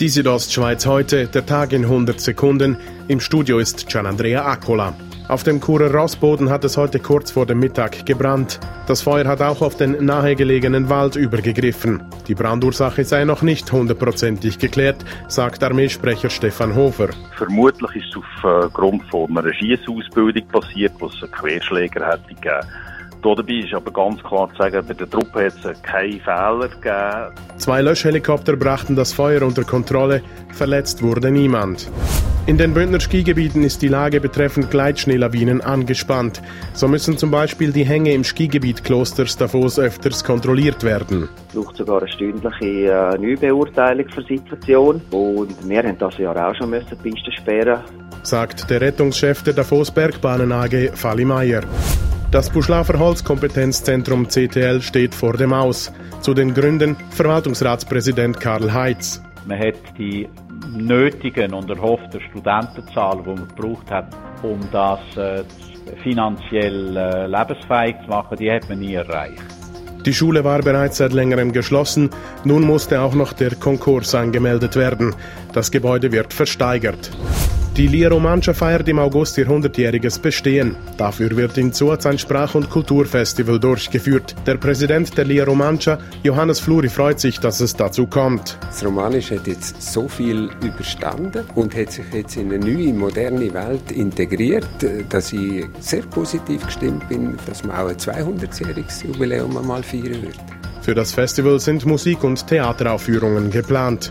Die Südostschweiz heute, der Tag in 100 Sekunden. Im Studio ist Gianandrea Accola. Auf dem Churer Rossboden hat es heute kurz vor dem Mittag gebrannt. Das Feuer hat auch auf den nahegelegenen Wald übergegriffen. Die Brandursache sei noch nicht hundertprozentig geklärt, sagt Armeesprecher Stefan Hofer. Vermutlich ist es aufgrund von einer Schiessausbildung passiert, wo es einen Querschläger hätte gegeben. Dabei ist aber ganz klar zu sagen, bei der Truppe hat es keinen Fehler gegeben. Zwei Löschhelikopter brachten das Feuer unter Kontrolle, verletzt wurde niemand. In den Bündner Skigebieten ist die Lage betreffend Gleitschneelawinen angespannt. So müssen zum Beispiel die Hänge im Skigebiet Klosters Davos öfters kontrolliert werden. Es braucht sogar eine stündliche äh, Neubeurteilung für die Situation. Und wir haben das Jahr auch schon müssen die Piste sperren sagt der Rettungschef der Davos Bergbahnen AG, Fali Meyer. Das Buschlafer Holzkompetenzzentrum CTL steht vor dem Aus. Zu den Gründen Verwaltungsratspräsident Karl Heitz. Man hat die nötigen und erhofften Studentenzahlen, die man gebraucht hat, um das äh, finanziell äh, lebensfähig zu machen, die hat man nie erreicht. Die Schule war bereits seit längerem geschlossen. Nun musste auch noch der Konkurs angemeldet werden. Das Gebäude wird versteigert. Die Lia Romancia feiert im August ihr 100-jähriges Bestehen. Dafür wird in Zurz ein Sprach- und Kulturfestival durchgeführt. Der Präsident der Lia Romancia, Johannes Fluri, freut sich, dass es dazu kommt. Das Romanisch hat jetzt so viel überstanden und hat sich jetzt in eine neue, moderne Welt integriert, dass ich sehr positiv gestimmt bin, dass man auch ein 200-jähriges Jubiläum einmal feiern wird. Für das Festival sind Musik- und Theateraufführungen geplant.